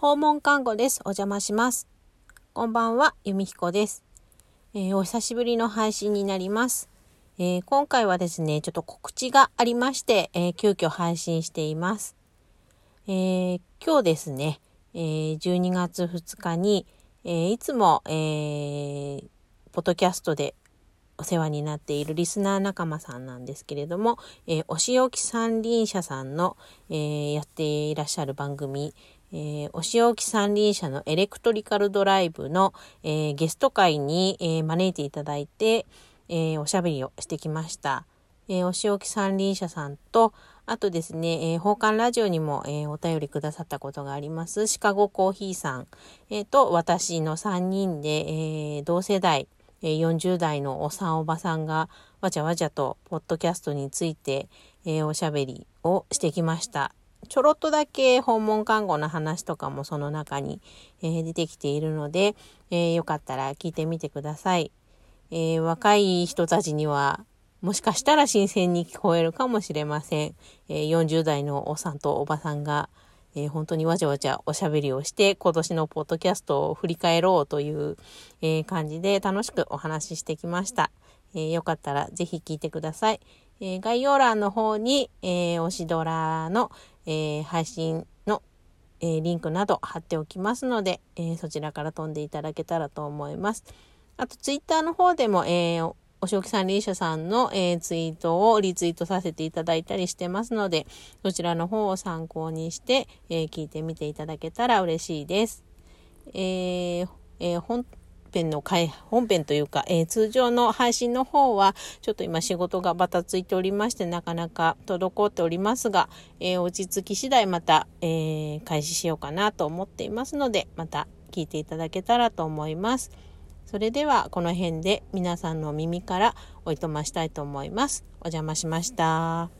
訪問看護です。お邪魔します。こんばんは、由美彦です、えー、お久しぶりの配信になります、えー、今回はですね、ちょっと告知がありまして、えー、急遽配信しています。え今日ですね、え12月2日に、えいつも、えポッドキャストでお世話になっているリスナー仲間さんなんですけれども、えー、お仕置き三輪車さんの、えー、やっていらっしゃる番組、えー、お仕置き三輪車のエレクトリカルドライブの、えー、ゲスト会に、えー、招いていただいて、えおしゃべりをしてきました。えお仕置き三輪車さんと、あとですね、えー、奉還ラジオにも、え、お便りくださったことがあります、シカゴコーヒーさん、えー、と私の3人で、え、同世代、え40代のおさんおばさんがわちゃわちゃとポッドキャストについて、え、おしゃべりをしてきました。ちょろっとだけ訪問看護の話とかもその中に、えー、出てきているので、えー、よかったら聞いてみてください。え若い人たちにはもしかしたら新鮮に聞こえるかもしれません。え40代のおっさんとおばさんがえー、本当にわちゃわちゃおしゃべりをして、今年のポッドキャストを振り返ろうという、えー、感じで楽しくお話ししてきました。えー、よかったらぜひ聞いてください。え概要欄の方に、え推しドラの、え配信の、えリンクなど貼っておきますので、えそちらから飛んでいただけたらと思います。あと、ツイッターの方でも、えー、おしおきさんリーシャさんの、えー、ツイートをリツイートさせていただいたりしてますので、そちらの方を参考にして、えー、聞いてみていただけたら嬉しいです。えーえー、本編の回、本編というか、えー、通常の配信の方は、ちょっと今仕事がバタついておりまして、なかなか滞っておりますが、えー、落ち着き次第また、えー、開始しようかなと思っていますので、また聞いていただけたらと思います。それではこの辺で皆さんの耳からおいとましたいと思います。お邪魔しました。